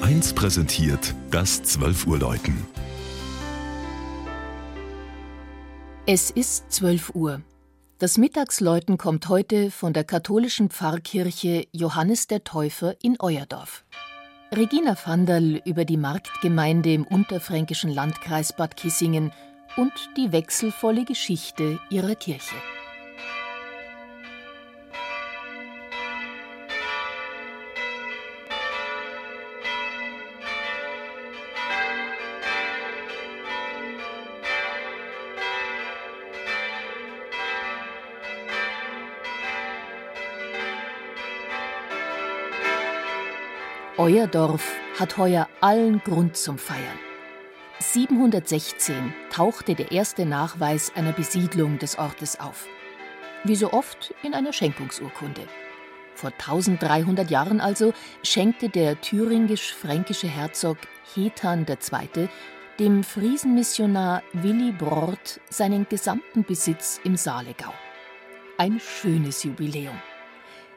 Bayern 1 präsentiert das 12 Uhr Läuten. Es ist 12 Uhr. Das Mittagsläuten kommt heute von der katholischen Pfarrkirche Johannes der Täufer in Euerdorf. Regina Vanderl über die Marktgemeinde im unterfränkischen Landkreis Bad Kissingen und die wechselvolle Geschichte ihrer Kirche. Euer Dorf hat heuer allen Grund zum Feiern. 716 tauchte der erste Nachweis einer Besiedlung des Ortes auf. Wie so oft in einer Schenkungsurkunde. Vor 1300 Jahren also schenkte der thüringisch-fränkische Herzog Hetan II. dem Friesenmissionar Willi Brort seinen gesamten Besitz im Saalegau. Ein schönes Jubiläum.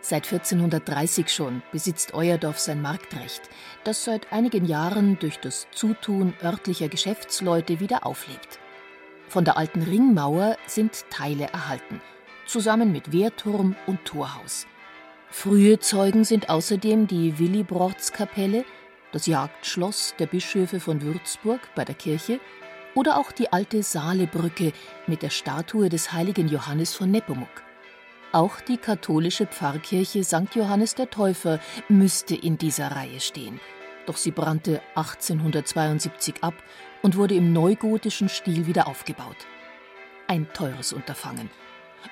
Seit 1430 schon besitzt Euerdorf sein Marktrecht, das seit einigen Jahren durch das Zutun örtlicher Geschäftsleute wieder auflebt. Von der alten Ringmauer sind Teile erhalten, zusammen mit Wehrturm und Torhaus. Frühe Zeugen sind außerdem die Willibrordskapelle, das Jagdschloss der Bischöfe von Würzburg bei der Kirche oder auch die alte Saalebrücke mit der Statue des heiligen Johannes von Nepomuk. Auch die katholische Pfarrkirche St. Johannes der Täufer müsste in dieser Reihe stehen. Doch sie brannte 1872 ab und wurde im neugotischen Stil wieder aufgebaut. Ein teures Unterfangen.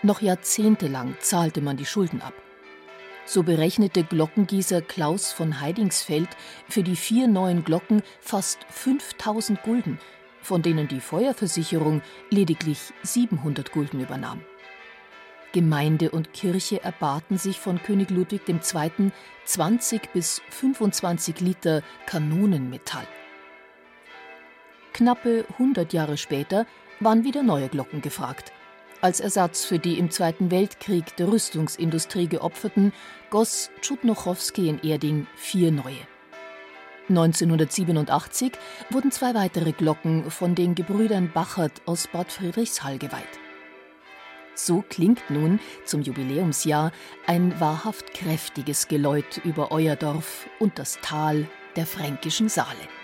Noch jahrzehntelang zahlte man die Schulden ab. So berechnete Glockengießer Klaus von Heidingsfeld für die vier neuen Glocken fast 5000 Gulden, von denen die Feuerversicherung lediglich 700 Gulden übernahm. Gemeinde und Kirche erbaten sich von König Ludwig II. 20 bis 25 Liter Kanonenmetall. Knappe 100 Jahre später waren wieder neue Glocken gefragt. Als Ersatz für die im Zweiten Weltkrieg der Rüstungsindustrie geopferten, goss Tschudnochowski in Erding vier neue. 1987 wurden zwei weitere Glocken von den Gebrüdern Bachert aus Bad Friedrichshall geweiht. So klingt nun zum Jubiläumsjahr ein wahrhaft kräftiges Geläut über euer Dorf und das Tal der fränkischen Saale.